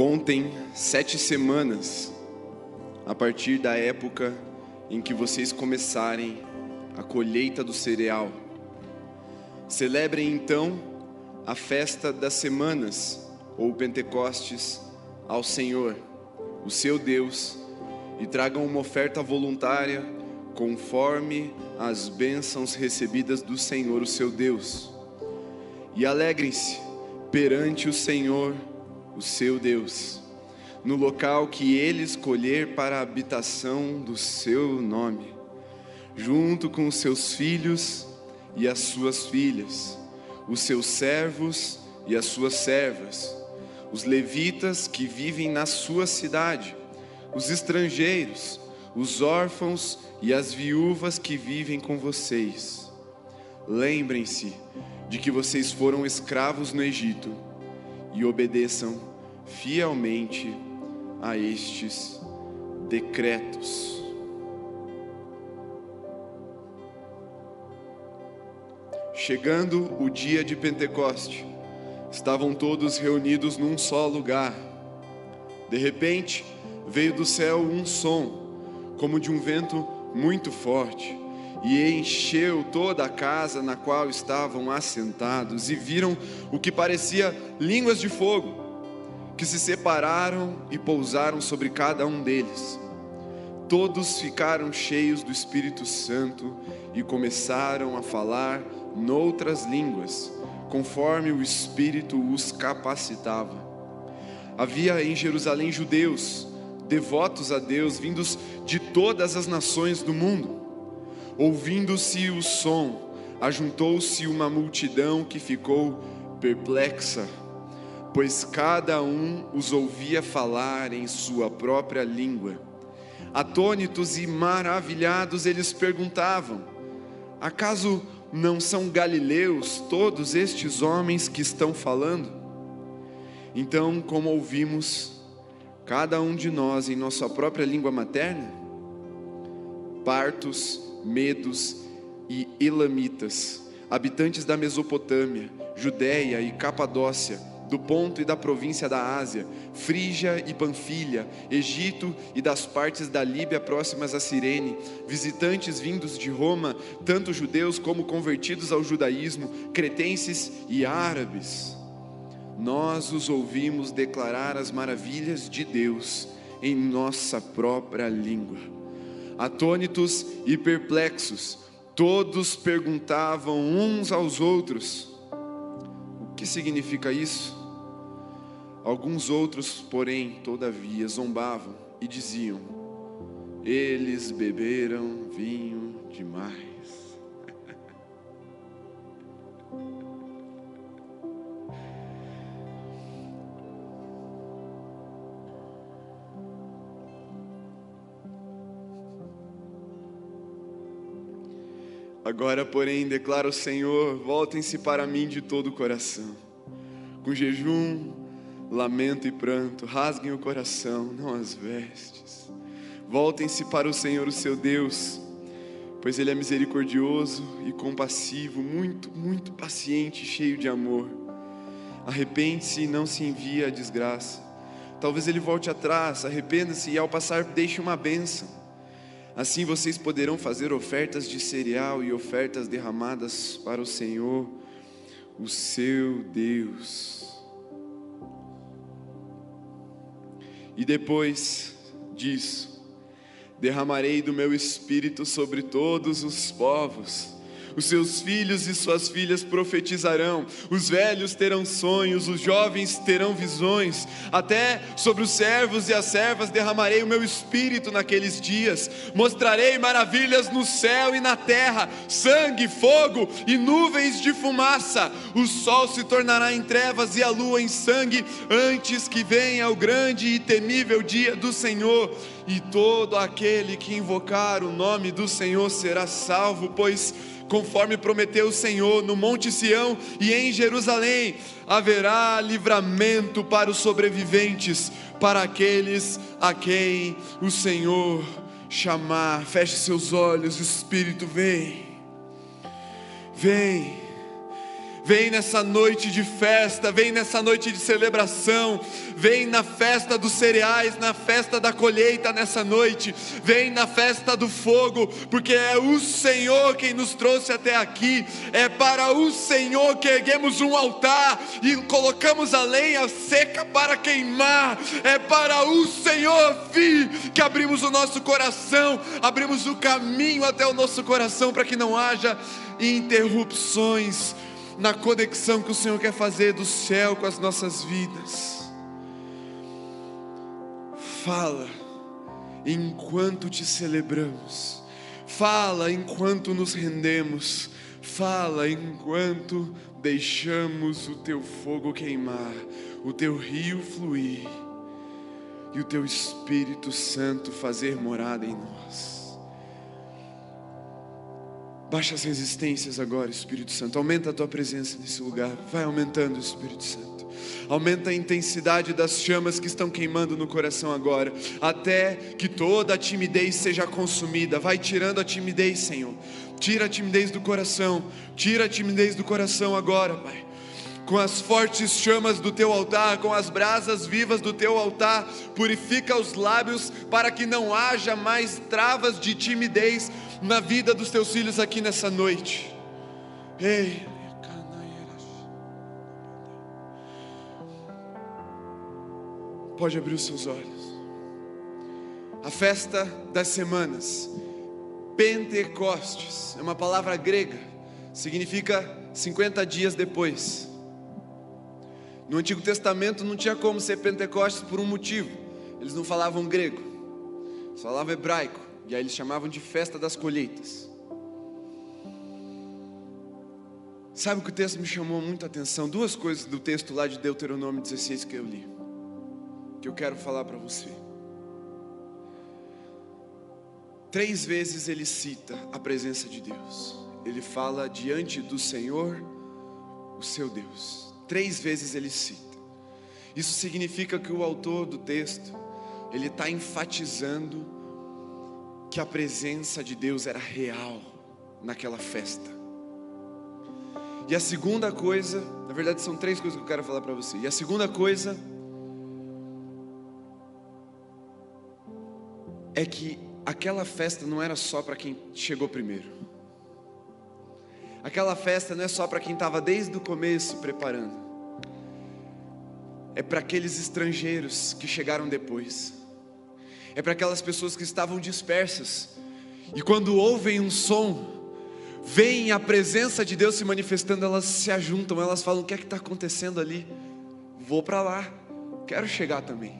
Contem sete semanas a partir da época em que vocês começarem a colheita do cereal. Celebrem então a festa das semanas, ou Pentecostes, ao Senhor, o seu Deus, e tragam uma oferta voluntária conforme as bênçãos recebidas do Senhor, o seu Deus. E alegrem-se perante o Senhor, o seu Deus, no local que ele escolher para a habitação do seu nome, junto com os seus filhos e as suas filhas, os seus servos e as suas servas, os levitas que vivem na sua cidade, os estrangeiros, os órfãos e as viúvas que vivem com vocês. Lembrem-se de que vocês foram escravos no Egito e obedeçam fielmente a estes decretos. Chegando o dia de Pentecoste, estavam todos reunidos num só lugar. De repente, veio do céu um som, como de um vento muito forte, e encheu toda a casa na qual estavam assentados, e viram o que parecia línguas de fogo, que se separaram e pousaram sobre cada um deles. Todos ficaram cheios do Espírito Santo e começaram a falar noutras línguas, conforme o Espírito os capacitava. Havia em Jerusalém judeus, devotos a Deus, vindos de todas as nações do mundo. Ouvindo-se o som, ajuntou-se uma multidão que ficou perplexa, pois cada um os ouvia falar em sua própria língua. Atônitos e maravilhados, eles perguntavam: Acaso não são galileus todos estes homens que estão falando? Então, como ouvimos, cada um de nós em nossa própria língua materna, partos, medos e elamitas, habitantes da Mesopotâmia, Judéia e Capadócia, do ponto e da província da Ásia, Frígia e Panfilha, Egito e das partes da Líbia próximas a Cirene, visitantes vindos de Roma, tanto judeus como convertidos ao judaísmo, cretenses e árabes. Nós os ouvimos declarar as maravilhas de Deus em nossa própria língua. Atônitos e perplexos, todos perguntavam uns aos outros: O que significa isso? Alguns outros, porém, todavia, zombavam e diziam: Eles beberam vinho demais. Agora, porém, declara o Senhor: voltem-se para mim de todo o coração, com jejum, lamento e pranto, rasguem o coração, não as vestes. Voltem-se para o Senhor, o seu Deus, pois Ele é misericordioso e compassivo, muito, muito paciente, cheio de amor. Arrepende-se e não se envie a desgraça. Talvez Ele volte atrás, arrependa-se e ao passar deixe uma bênção. Assim vocês poderão fazer ofertas de cereal e ofertas derramadas para o Senhor, o seu Deus. E depois disso, derramarei do meu espírito sobre todos os povos os seus filhos e suas filhas profetizarão, os velhos terão sonhos, os jovens terão visões, até sobre os servos e as servas derramarei o meu espírito naqueles dias, mostrarei maravilhas no céu e na terra, sangue, fogo e nuvens de fumaça. O sol se tornará em trevas e a lua em sangue, antes que venha o grande e temível dia do Senhor. E todo aquele que invocar o nome do Senhor será salvo, pois conforme prometeu o Senhor no Monte Sião e em Jerusalém, haverá livramento para os sobreviventes, para aqueles a quem o Senhor chamar. Feche seus olhos, Espírito, vem, vem, Vem nessa noite de festa, vem nessa noite de celebração, vem na festa dos cereais, na festa da colheita nessa noite, vem na festa do fogo, porque é o Senhor quem nos trouxe até aqui, é para o Senhor que erguemos um altar e colocamos a lenha seca para queimar, é para o Senhor, Filho, que abrimos o nosso coração, abrimos o caminho até o nosso coração para que não haja interrupções na conexão que o Senhor quer fazer do céu com as nossas vidas. Fala enquanto te celebramos, fala enquanto nos rendemos, fala enquanto deixamos o teu fogo queimar, o teu rio fluir e o teu Espírito Santo fazer morada em nós. Baixa as resistências agora, Espírito Santo. Aumenta a tua presença nesse lugar. Vai aumentando, Espírito Santo. Aumenta a intensidade das chamas que estão queimando no coração agora, até que toda a timidez seja consumida. Vai tirando a timidez, Senhor. Tira a timidez do coração. Tira a timidez do coração agora, Pai com as fortes chamas do teu altar, com as brasas vivas do teu altar, purifica os lábios para que não haja mais travas de timidez na vida dos teus filhos aqui nessa noite. Ei, pode abrir os seus olhos. A festa das semanas, Pentecostes, é uma palavra grega, significa 50 dias depois. No Antigo Testamento não tinha como ser Pentecostes por um motivo. Eles não falavam grego, eles falavam hebraico. E aí eles chamavam de festa das colheitas. Sabe o que o texto me chamou muita atenção? Duas coisas do texto lá de Deuteronômio 16 que eu li, que eu quero falar para você. Três vezes ele cita a presença de Deus. Ele fala diante do Senhor, o seu Deus. Três vezes ele cita. Isso significa que o autor do texto, ele está enfatizando que a presença de Deus era real naquela festa. E a segunda coisa, na verdade são três coisas que eu quero falar para você. E a segunda coisa é que aquela festa não era só para quem chegou primeiro. Aquela festa não é só para quem estava desde o começo preparando, é para aqueles estrangeiros que chegaram depois, é para aquelas pessoas que estavam dispersas e quando ouvem um som, veem a presença de Deus se manifestando, elas se ajuntam, elas falam: O que é que está acontecendo ali? Vou para lá, quero chegar também.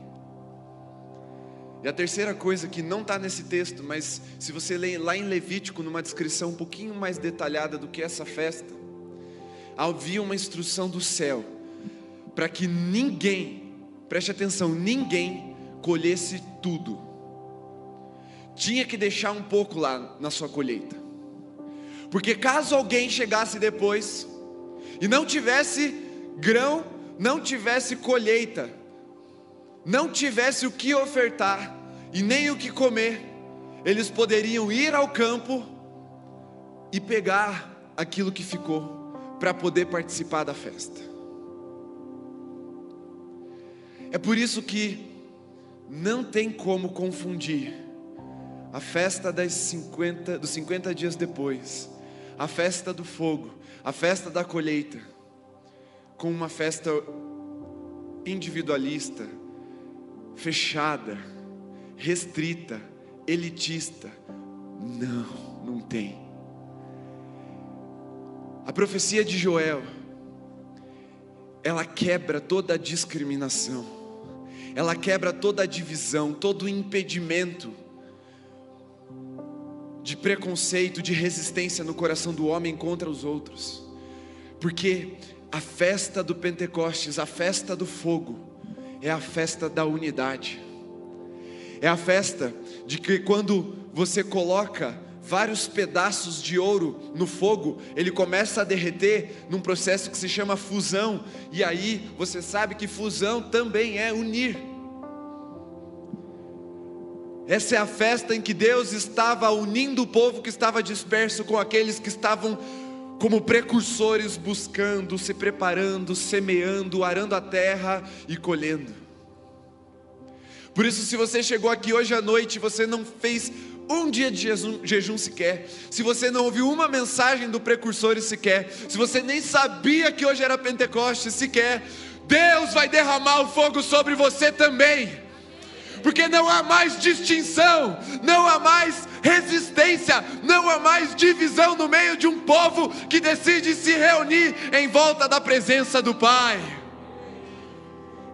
E a terceira coisa que não está nesse texto, mas se você ler lá em Levítico, numa descrição um pouquinho mais detalhada do que essa festa, havia uma instrução do céu para que ninguém, preste atenção, ninguém colhesse tudo. Tinha que deixar um pouco lá na sua colheita. Porque caso alguém chegasse depois e não tivesse grão, não tivesse colheita, não tivesse o que ofertar e nem o que comer, eles poderiam ir ao campo e pegar aquilo que ficou para poder participar da festa. É por isso que não tem como confundir a festa das 50, dos 50 dias depois, a festa do fogo, a festa da colheita, com uma festa individualista, fechada, restrita, elitista. Não, não tem. A profecia de Joel, ela quebra toda a discriminação, ela quebra toda a divisão, todo o impedimento de preconceito, de resistência no coração do homem contra os outros, porque a festa do Pentecostes, a festa do fogo, é a festa da unidade. É a festa de que quando você coloca vários pedaços de ouro no fogo, ele começa a derreter num processo que se chama fusão, e aí você sabe que fusão também é unir. Essa é a festa em que Deus estava unindo o povo que estava disperso com aqueles que estavam como precursores buscando, se preparando, semeando, arando a terra e colhendo. Por isso, se você chegou aqui hoje à noite você não fez um dia de jejum, jejum, sequer, se você não ouviu uma mensagem do precursores sequer, se você nem sabia que hoje era Pentecostes sequer, Deus vai derramar o fogo sobre você também. Porque não há mais distinção, não há mais resistência, não há mais divisão no meio de um povo que decide se reunir em volta da presença do Pai.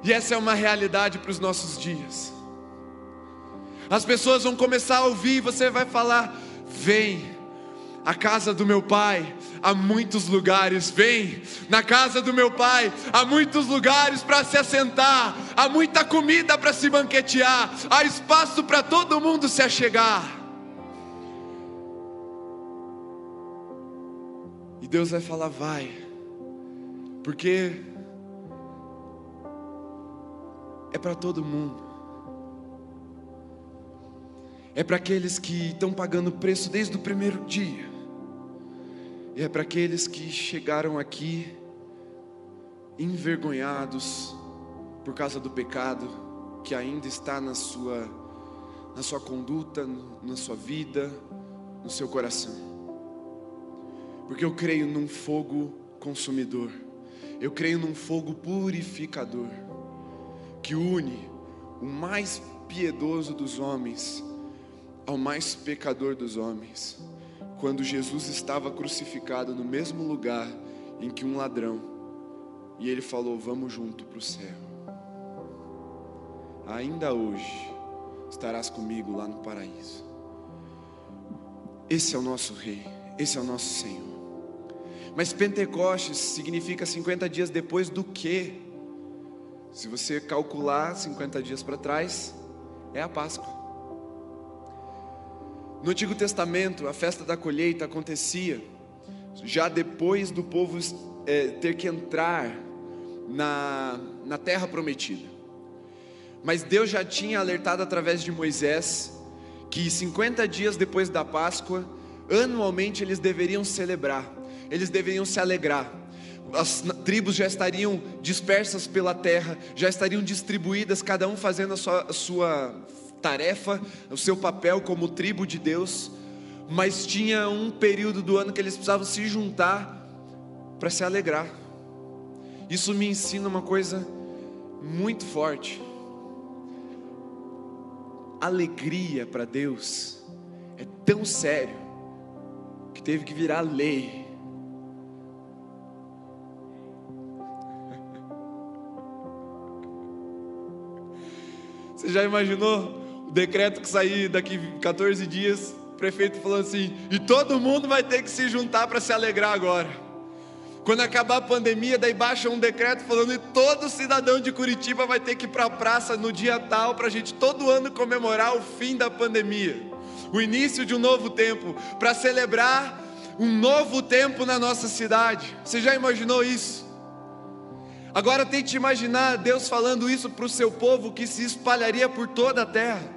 E essa é uma realidade para os nossos dias. As pessoas vão começar a ouvir e você vai falar: Vem, a casa do meu pai há muitos lugares. Vem, na casa do meu pai há muitos lugares para se assentar, há muita comida para se banquetear, há espaço para todo mundo se achegar. E Deus vai falar: Vai, porque é para todo mundo é para aqueles que estão pagando preço desde o primeiro dia, e é para aqueles que chegaram aqui envergonhados por causa do pecado que ainda está na sua, na sua conduta, na sua vida, no seu coração. Porque eu creio num fogo consumidor, eu creio num fogo purificador, que une o mais piedoso dos homens ao mais pecador dos homens, quando Jesus estava crucificado no mesmo lugar em que um ladrão, e ele falou: Vamos junto para o céu. Ainda hoje estarás comigo lá no paraíso. Esse é o nosso Rei, esse é o nosso Senhor. Mas Pentecostes significa 50 dias depois do que? Se você calcular 50 dias para trás, é a Páscoa. No Antigo Testamento, a festa da colheita acontecia já depois do povo é, ter que entrar na, na terra prometida. Mas Deus já tinha alertado através de Moisés que 50 dias depois da Páscoa, anualmente eles deveriam celebrar, eles deveriam se alegrar. As tribos já estariam dispersas pela terra, já estariam distribuídas, cada um fazendo a sua, a sua tarefa, o seu papel como tribo de Deus, mas tinha um período do ano que eles precisavam se juntar para se alegrar. Isso me ensina uma coisa muito forte. Alegria para Deus é tão sério que teve que virar lei. Você já imaginou o decreto que sair daqui 14 dias, o prefeito falou assim: e todo mundo vai ter que se juntar para se alegrar agora. Quando acabar a pandemia, daí baixa um decreto falando que todo cidadão de Curitiba vai ter que ir para a praça no dia tal para a gente todo ano comemorar o fim da pandemia, o início de um novo tempo, para celebrar um novo tempo na nossa cidade. Você já imaginou isso? Agora tente imaginar Deus falando isso para o seu povo que se espalharia por toda a terra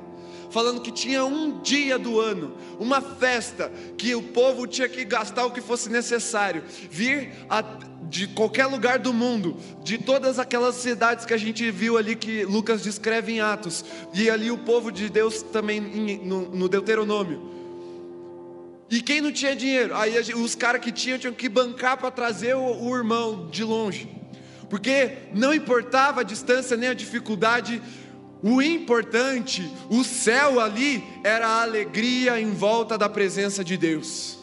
falando que tinha um dia do ano, uma festa, que o povo tinha que gastar o que fosse necessário, vir a, de qualquer lugar do mundo, de todas aquelas cidades que a gente viu ali que Lucas descreve em Atos, e ali o povo de Deus também no, no Deuteronômio. E quem não tinha dinheiro? Aí os caras que tinham tinham que bancar para trazer o, o irmão de longe. Porque não importava a distância nem a dificuldade, o importante, o céu ali, era a alegria em volta da presença de Deus.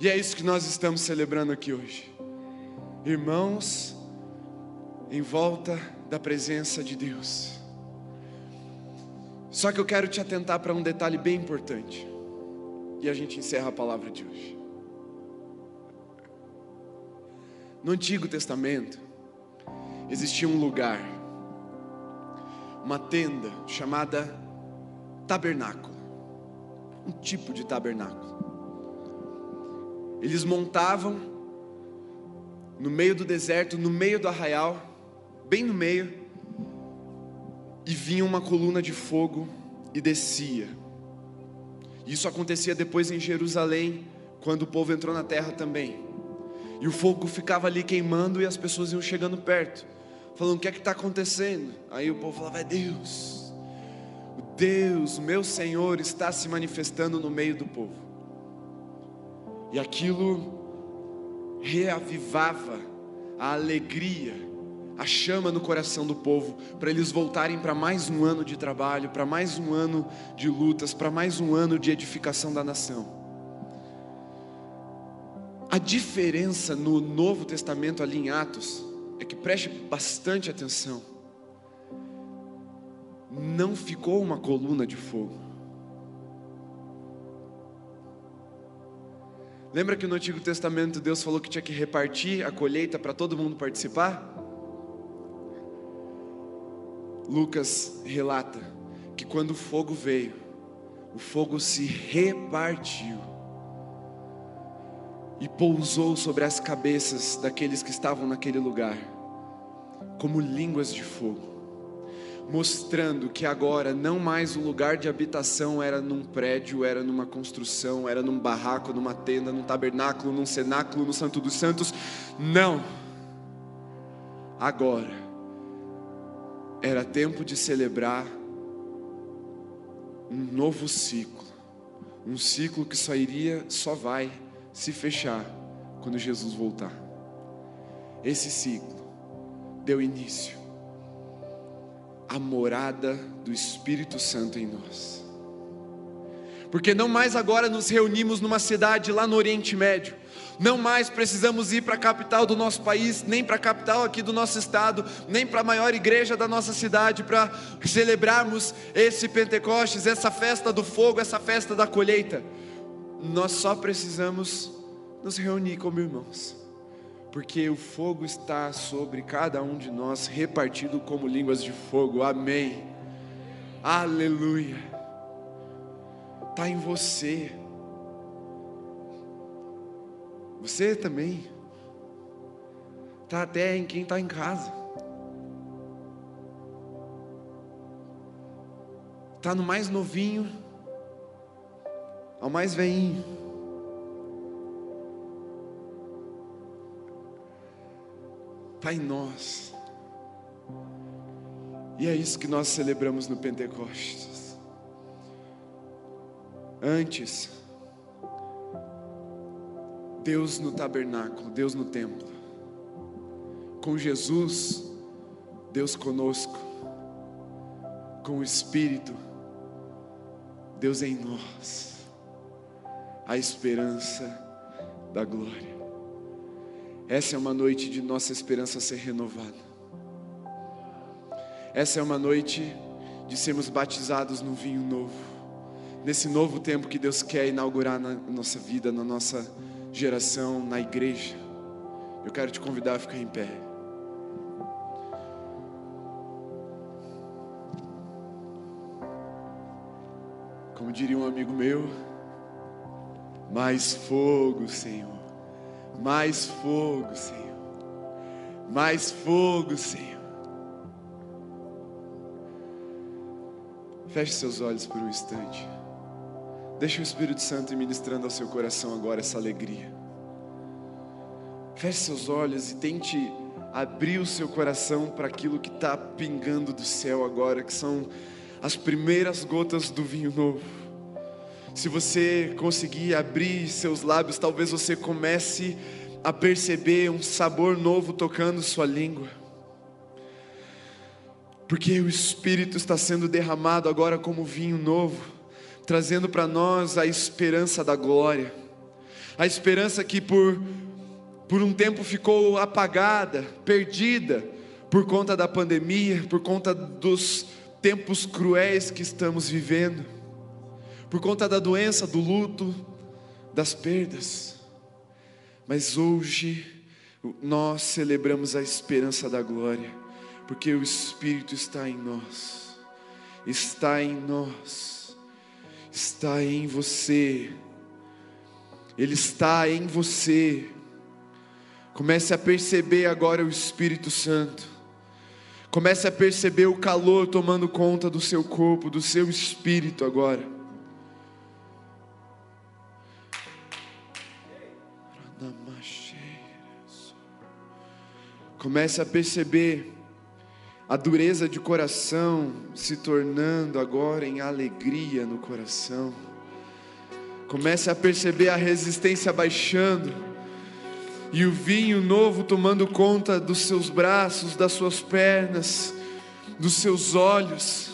E é isso que nós estamos celebrando aqui hoje. Irmãos, em volta da presença de Deus. Só que eu quero te atentar para um detalhe bem importante. E a gente encerra a palavra de hoje. No Antigo Testamento, existia um lugar uma tenda chamada tabernáculo, um tipo de tabernáculo. Eles montavam no meio do deserto, no meio do arraial, bem no meio, e vinha uma coluna de fogo e descia. Isso acontecia depois em Jerusalém, quando o povo entrou na terra também. E o fogo ficava ali queimando e as pessoas iam chegando perto, falando: O que é que está acontecendo? Aí o povo falava: É Deus, o Deus, meu Senhor está se manifestando no meio do povo. E aquilo reavivava a alegria, a chama no coração do povo, para eles voltarem para mais um ano de trabalho, para mais um ano de lutas, para mais um ano de edificação da nação. A diferença no Novo Testamento, ali em Atos, é que preste bastante atenção. Não ficou uma coluna de fogo. Lembra que no Antigo Testamento Deus falou que tinha que repartir a colheita para todo mundo participar? Lucas relata que quando o fogo veio, o fogo se repartiu e pousou sobre as cabeças daqueles que estavam naquele lugar, como línguas de fogo mostrando que agora não mais o lugar de habitação era num prédio, era numa construção, era num barraco, numa tenda, num tabernáculo, num cenáculo, no Santo dos Santos. Não. Agora era tempo de celebrar um novo ciclo. Um ciclo que só iria, só vai se fechar quando Jesus voltar. Esse ciclo deu início a morada do Espírito Santo em nós. Porque não mais agora nos reunimos numa cidade lá no Oriente Médio, não mais precisamos ir para a capital do nosso país, nem para a capital aqui do nosso estado, nem para a maior igreja da nossa cidade para celebrarmos esse Pentecostes, essa festa do fogo, essa festa da colheita. Nós só precisamos nos reunir como irmãos porque o fogo está sobre cada um de nós, repartido como línguas de fogo. Amém. Aleluia. Está em você. Você também. Está até em quem está em casa. Está no mais novinho, ao mais veinho. está em nós. E é isso que nós celebramos no Pentecostes. Antes, Deus no tabernáculo, Deus no templo. Com Jesus, Deus conosco. Com o Espírito, Deus em nós. A esperança da glória. Essa é uma noite de nossa esperança ser renovada. Essa é uma noite de sermos batizados no vinho novo. Nesse novo tempo que Deus quer inaugurar na nossa vida, na nossa geração, na igreja. Eu quero te convidar a ficar em pé. Como diria um amigo meu, mais fogo, Senhor. Mais fogo, Senhor. Mais fogo, Senhor. Feche seus olhos por um instante. Deixe o Espírito Santo ministrando ao seu coração agora essa alegria. Feche seus olhos e tente abrir o seu coração para aquilo que está pingando do céu agora, que são as primeiras gotas do vinho novo. Se você conseguir abrir seus lábios, talvez você comece a perceber um sabor novo tocando sua língua. Porque o Espírito está sendo derramado agora como vinho novo, trazendo para nós a esperança da glória, a esperança que por, por um tempo ficou apagada, perdida, por conta da pandemia, por conta dos tempos cruéis que estamos vivendo por conta da doença, do luto, das perdas. Mas hoje nós celebramos a esperança da glória, porque o Espírito está em nós, está em nós, está em você, Ele está em você. Comece a perceber agora o Espírito Santo. Comece a perceber o calor tomando conta do seu corpo, do seu espírito agora. Comece a perceber a dureza de coração se tornando agora em alegria no coração. Comece a perceber a resistência baixando e o vinho novo tomando conta dos seus braços, das suas pernas, dos seus olhos.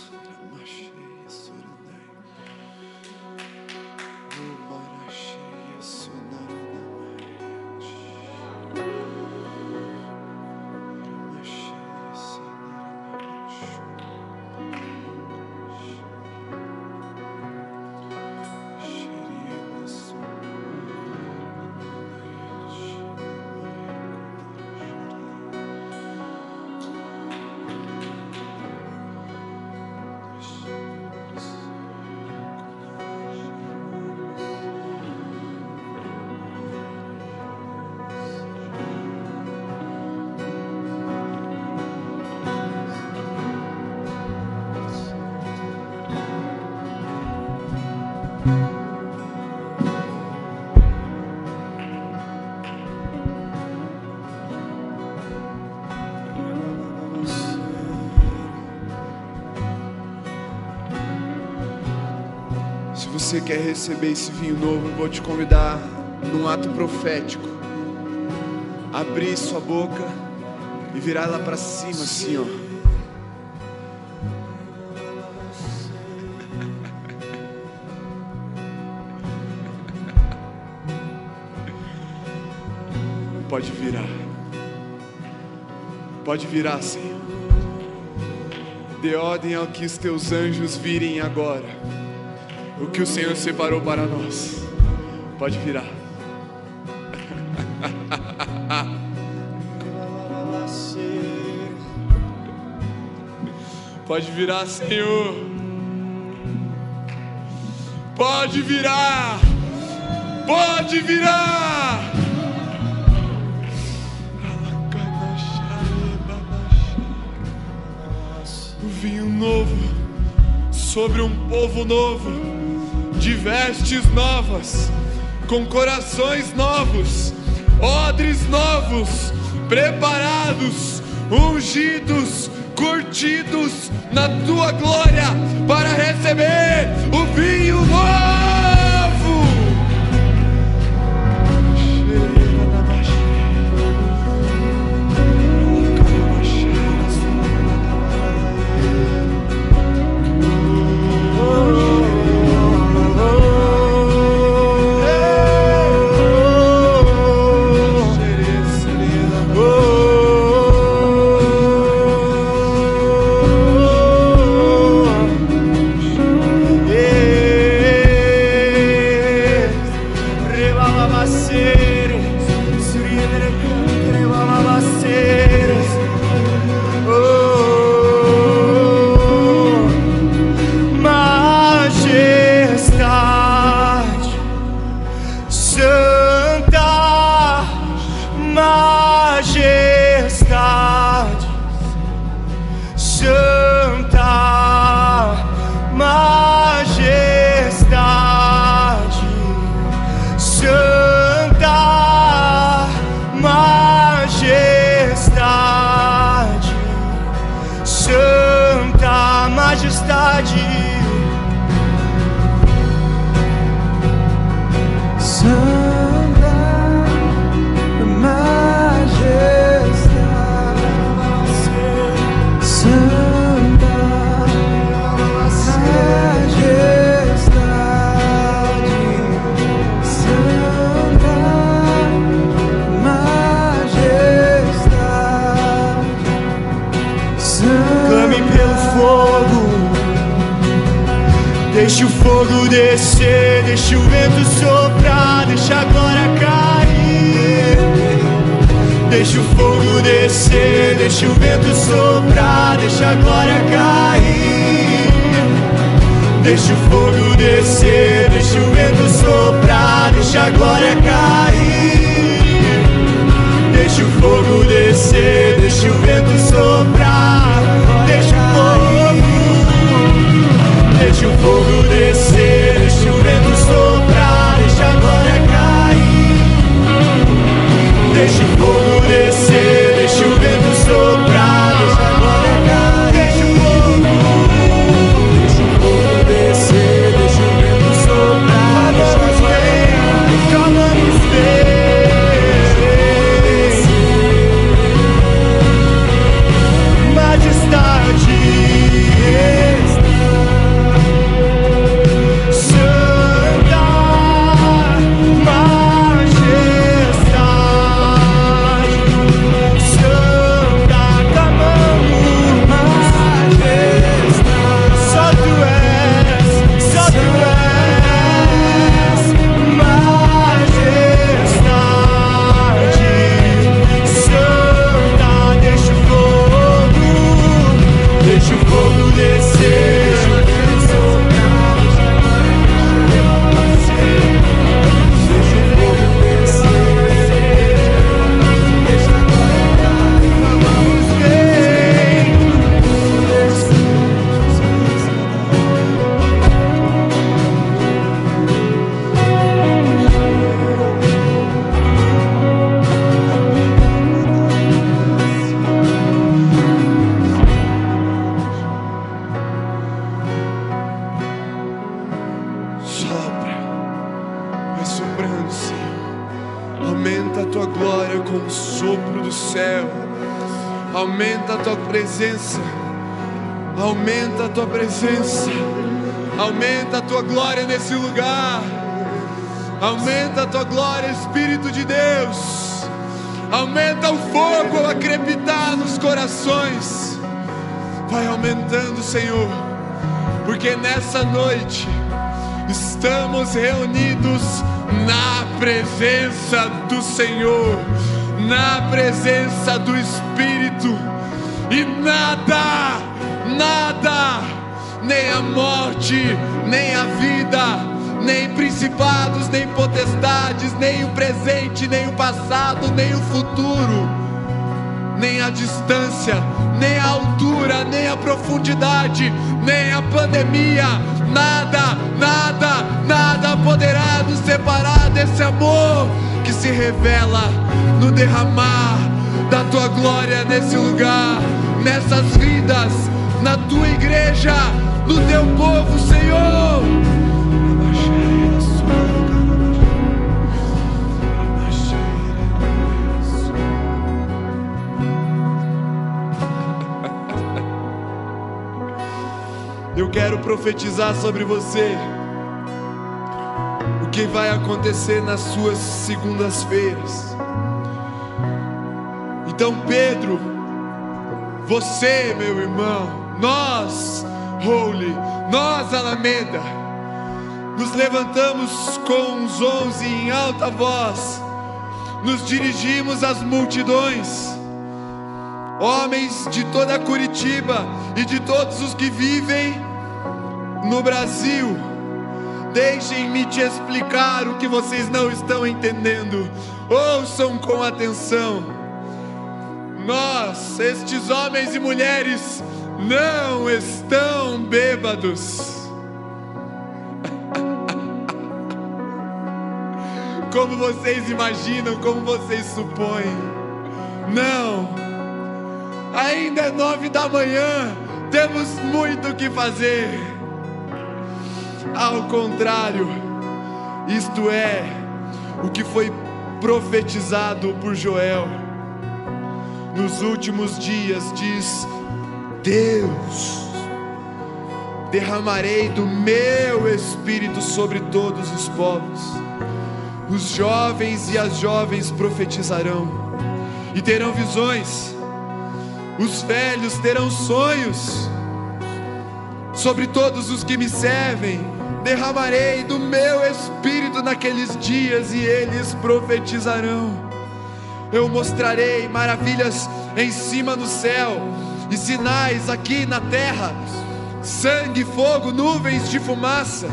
Você quer receber esse vinho novo, eu vou te convidar num ato profético. Abrir sua boca e virar ela para cima assim, ó. Pode virar. Pode virar, Senhor. Dê ordem ao que os teus anjos virem agora. O que o Senhor separou para nós. Pode virar. Pode virar, Senhor. Pode virar. Pode virar. O vinho novo sobre um povo novo, vestes novas, com corações novos, odres novos, preparados, ungidos, curtidos na tua glória para receber o vinho novo. Nessa noite. Estamos reunidos na presença do Senhor, na presença do Espírito, e nada, nada, nem a morte, nem a vida, nem principados, nem potestades, nem o presente, nem o passado, nem o futuro, nem a distância, nem a altura, nem a profundidade, nem a pandemia, nada, nada, nada poderá nos separar desse amor que se revela no derramar da tua glória nesse lugar, nessas vidas, na tua igreja, no teu povo, Senhor. Quero profetizar sobre você. O que vai acontecer nas suas segundas-feiras. Então, Pedro, você, meu irmão, nós, Holy, nós, Alameda, nos levantamos com os onze em alta voz, nos dirigimos às multidões. Homens de toda Curitiba e de todos os que vivem no Brasil, deixem-me te explicar o que vocês não estão entendendo. Ouçam com atenção. Nós, estes homens e mulheres, não estão bêbados. Como vocês imaginam, como vocês supõem. Não. Ainda é nove da manhã, temos muito o que fazer. Ao contrário, isto é o que foi profetizado por Joel. Nos últimos dias, diz Deus: derramarei do meu espírito sobre todos os povos. Os jovens e as jovens profetizarão e terão visões os velhos terão sonhos. Sobre todos os que me servem, derramarei do meu espírito naqueles dias e eles profetizarão. Eu mostrarei maravilhas em cima no céu e sinais aqui na terra: sangue, fogo, nuvens de fumaça.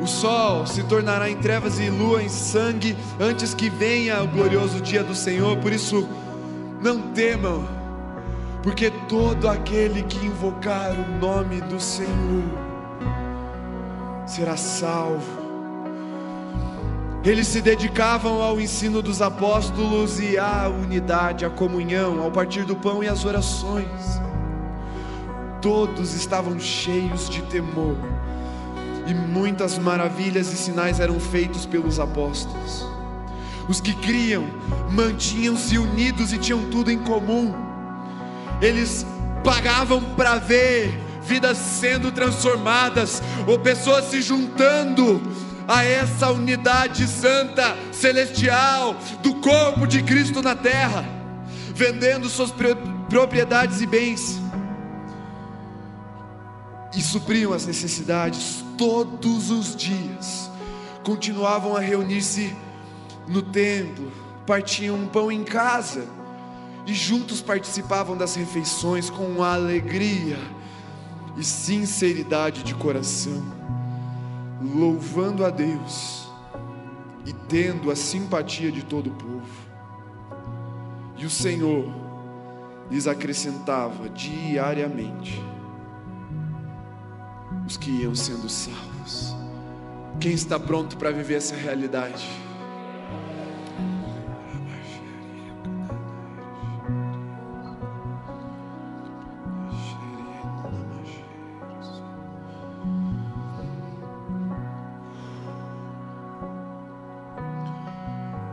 O sol se tornará em trevas e lua em sangue antes que venha o glorioso dia do Senhor. Por isso, não temam, porque todo aquele que invocar o nome do Senhor será salvo. Eles se dedicavam ao ensino dos apóstolos e à unidade, à comunhão, ao partir do pão e às orações. Todos estavam cheios de temor, e muitas maravilhas e sinais eram feitos pelos apóstolos. Os que criam mantinham-se unidos e tinham tudo em comum. Eles pagavam para ver vidas sendo transformadas ou pessoas se juntando a essa unidade santa, celestial, do corpo de Cristo na terra, vendendo suas propriedades e bens, e supriam as necessidades todos os dias, continuavam a reunir-se no templo, partiam um pão em casa e juntos participavam das refeições com alegria e sinceridade de coração, louvando a Deus e tendo a simpatia de todo o povo. E o Senhor lhes acrescentava diariamente os que iam sendo salvos. Quem está pronto para viver essa realidade?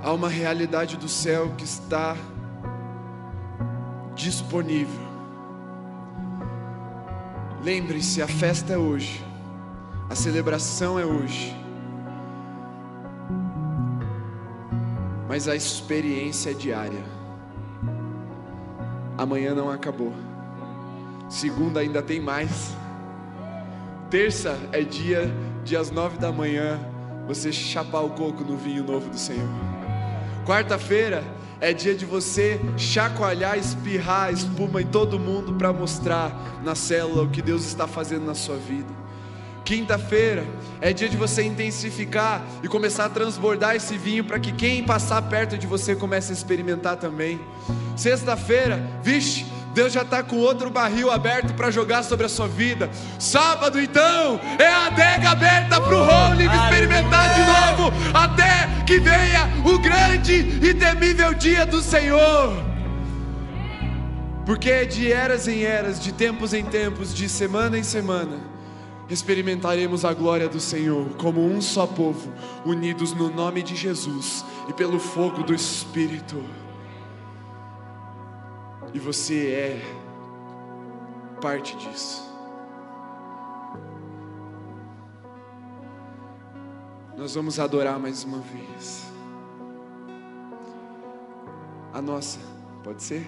Há uma realidade do céu que está disponível. Lembre-se, a festa é hoje, a celebração é hoje, mas a experiência é diária. Amanhã não acabou, segunda ainda tem mais. Terça é dia de às nove da manhã você chapar o coco no vinho novo do Senhor. Quarta-feira é dia de você chacoalhar, espirrar espuma em todo mundo para mostrar na célula o que Deus está fazendo na sua vida. Quinta-feira é dia de você intensificar e começar a transbordar esse vinho para que quem passar perto de você comece a experimentar também. Sexta-feira, vixe, Deus já está com outro barril aberto para jogar sobre a sua vida. Sábado, então, é a adega aberta para o Rolling experimentar de novo, até que venha o grande e temível dia do Senhor. Porque de eras em eras, de tempos em tempos, de semana em semana, experimentaremos a glória do Senhor como um só povo, unidos no nome de Jesus e pelo fogo do Espírito. E você é parte disso. Nós vamos adorar mais uma vez. A nossa, pode ser?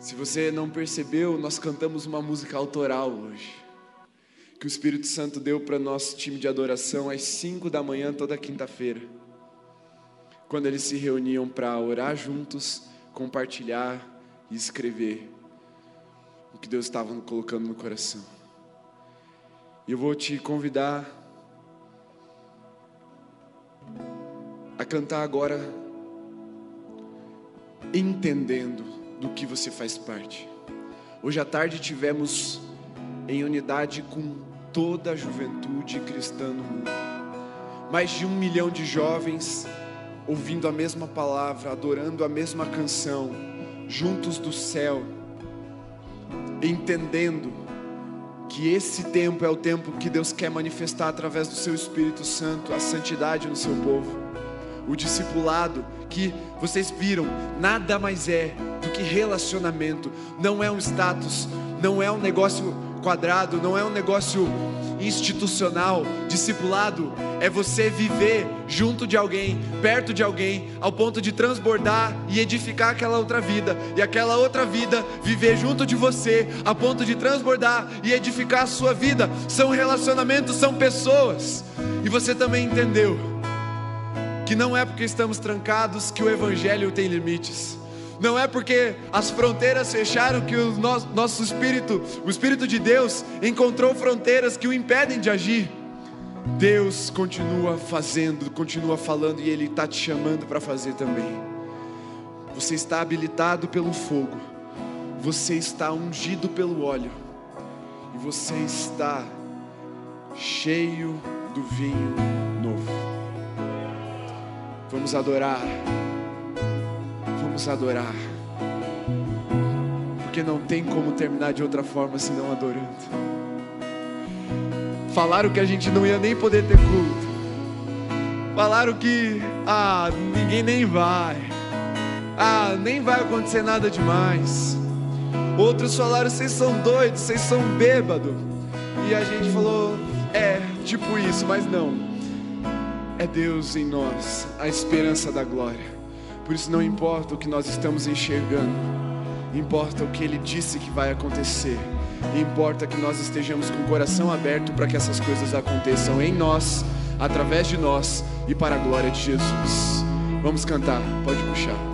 Se você não percebeu, nós cantamos uma música autoral hoje. Que o Espírito Santo deu para nosso time de adoração às 5 da manhã toda quinta-feira quando eles se reuniam para orar juntos, compartilhar e escrever o que Deus estava colocando no coração. E eu vou te convidar a cantar agora, entendendo do que você faz parte. Hoje à tarde tivemos em unidade com toda a juventude cristã no mundo. Mais de um milhão de jovens ouvindo a mesma palavra, adorando a mesma canção, juntos do céu, entendendo que esse tempo é o tempo que Deus quer manifestar através do seu Espírito Santo, a santidade no seu povo. O discipulado que vocês viram, nada mais é do que relacionamento, não é um status, não é um negócio quadrado, não é um negócio institucional. Discipulado é você viver junto de alguém, perto de alguém, ao ponto de transbordar e edificar aquela outra vida, e aquela outra vida viver junto de você, a ponto de transbordar e edificar a sua vida. São relacionamentos, são pessoas. E você também entendeu que não é porque estamos trancados que o evangelho tem limites. Não é porque as fronteiras fecharam que o nosso, nosso espírito, o Espírito de Deus, encontrou fronteiras que o impedem de agir. Deus continua fazendo, continua falando e Ele está te chamando para fazer também. Você está habilitado pelo fogo, você está ungido pelo óleo, e você está cheio do vinho novo. Vamos adorar vamos adorar. Porque não tem como terminar de outra forma senão adorando. Falaram que a gente não ia nem poder ter culto. Falaram que, ah, ninguém nem vai. Ah, nem vai acontecer nada demais. Outros falaram, vocês são doidos, vocês são bêbados. E a gente falou, é, tipo isso, mas não. É Deus em nós, a esperança da glória. Por isso não importa o que nós estamos enxergando, importa o que Ele disse que vai acontecer. Importa que nós estejamos com o coração aberto para que essas coisas aconteçam em nós, através de nós e para a glória de Jesus. Vamos cantar, pode puxar.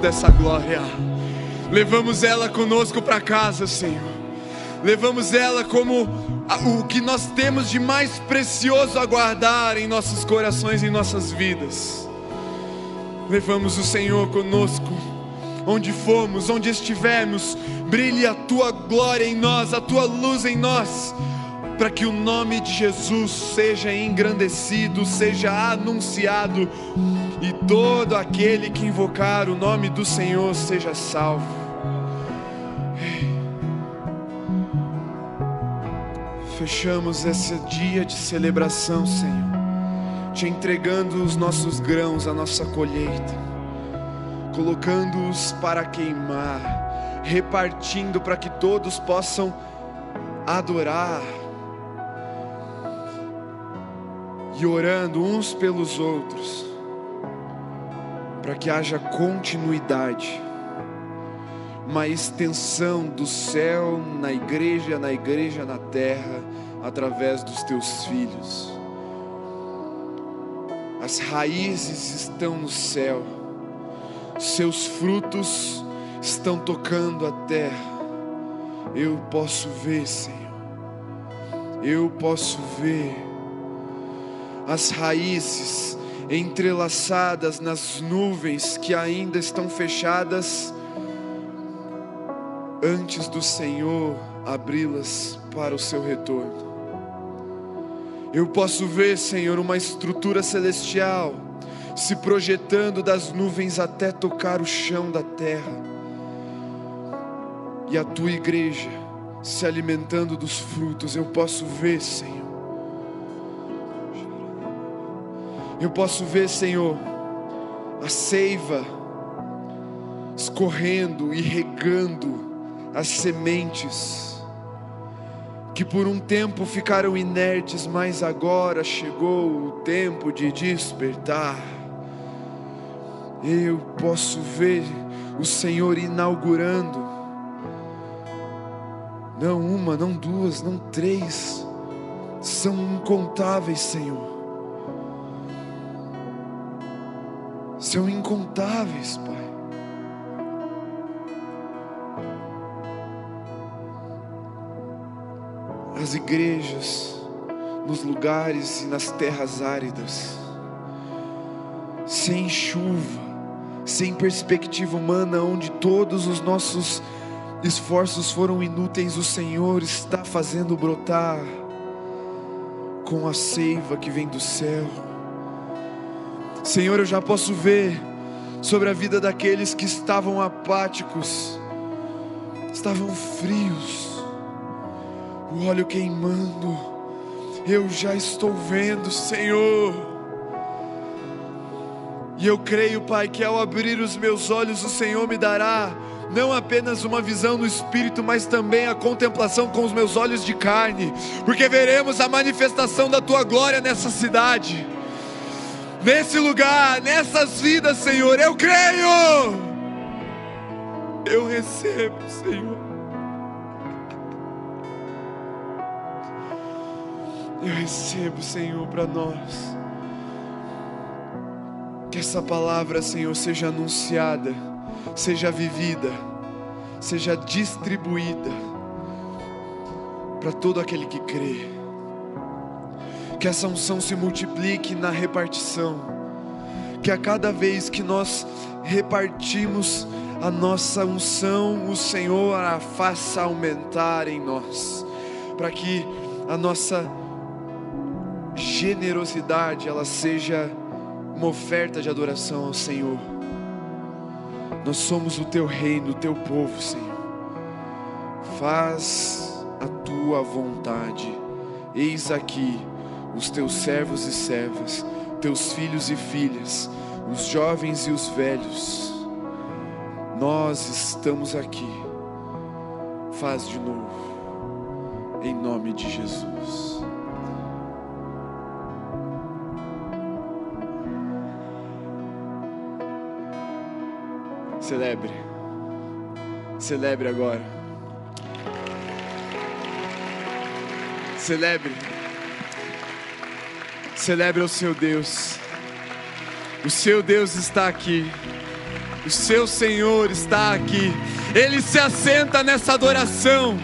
Dessa glória. Levamos ela conosco para casa, Senhor. Levamos ela como o que nós temos de mais precioso a guardar em nossos corações, em nossas vidas. Levamos o Senhor conosco, onde formos, onde estivermos, brilhe a tua glória em nós, a tua luz em nós, para que o nome de Jesus seja engrandecido, seja anunciado e todo aquele que invocar o nome do Senhor seja salvo. Fechamos esse dia de celebração, Senhor, te entregando os nossos grãos, a nossa colheita, colocando-os para queimar, repartindo para que todos possam adorar e orando uns pelos outros para que haja continuidade, uma extensão do céu na igreja, na igreja na terra, através dos teus filhos. As raízes estão no céu, seus frutos estão tocando a terra. Eu posso ver, Senhor, eu posso ver as raízes entrelaçadas nas nuvens que ainda estão fechadas, antes do Senhor abri-las para o seu retorno. Eu posso ver, Senhor, uma estrutura celestial se projetando das nuvens até tocar o chão da terra, e a tua igreja se alimentando dos frutos. Eu posso ver, Senhor Eu posso ver, Senhor, a seiva escorrendo e regando as sementes que por um tempo ficaram inertes, mas agora chegou o tempo de despertar. Eu posso ver o Senhor inaugurando, não uma, não duas, não três, são incontáveis, Senhor são incontáveis, Pai. As igrejas, nos lugares e nas terras áridas, sem chuva, sem perspectiva humana, onde todos os nossos esforços foram inúteis, o Senhor está fazendo brotar com a seiva que vem do céu Senhor, eu já posso ver sobre a vida daqueles que estavam apáticos, estavam frios, o óleo queimando, eu já estou vendo, Senhor. E eu creio, Pai, que ao abrir os meus olhos, o Senhor me dará não apenas uma visão no espírito, mas também a contemplação com os meus olhos de carne, porque veremos a manifestação da tua glória nessa cidade nesse lugar, nessas vidas, Senhor. Eu creio. Eu recebo, Senhor. Eu recebo, Senhor, para nós. Que essa palavra, Senhor, seja anunciada, seja vivida, seja distribuída para todo aquele que crê. Que essa unção se multiplique na repartição. Que a cada vez que nós repartimos a nossa unção, o Senhor a faça aumentar em nós, para que a nossa generosidade ela seja uma oferta de adoração ao Senhor. Nós somos o teu reino, o teu povo, Senhor. Faz a tua vontade. Eis aqui os teus servos e servas, teus filhos e filhas, os jovens e os velhos. Nós estamos aqui. Faz de novo, em nome de Jesus. Celebre. Celebre agora. Celebre. Celebre o seu Deus. O seu Deus está aqui. O seu Senhor está aqui. Ele se assenta nessa adoração.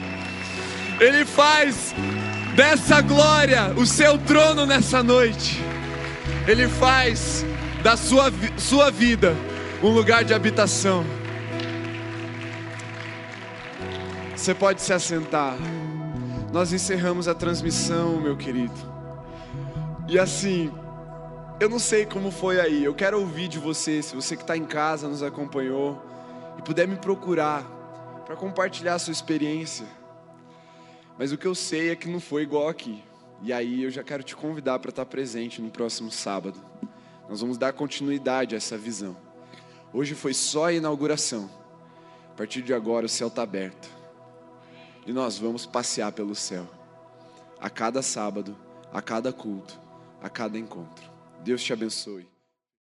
Ele faz dessa glória o seu trono nessa noite. Ele faz da sua, sua vida um lugar de habitação. Você pode se assentar. Nós encerramos a transmissão, meu querido. E assim, eu não sei como foi aí. Eu quero ouvir de você, se você que está em casa nos acompanhou e puder me procurar para compartilhar a sua experiência. Mas o que eu sei é que não foi igual aqui. E aí eu já quero te convidar para estar presente no próximo sábado. Nós vamos dar continuidade a essa visão. Hoje foi só a inauguração. A partir de agora o céu está aberto. E nós vamos passear pelo céu. A cada sábado, a cada culto, a cada encontro. Deus te abençoe.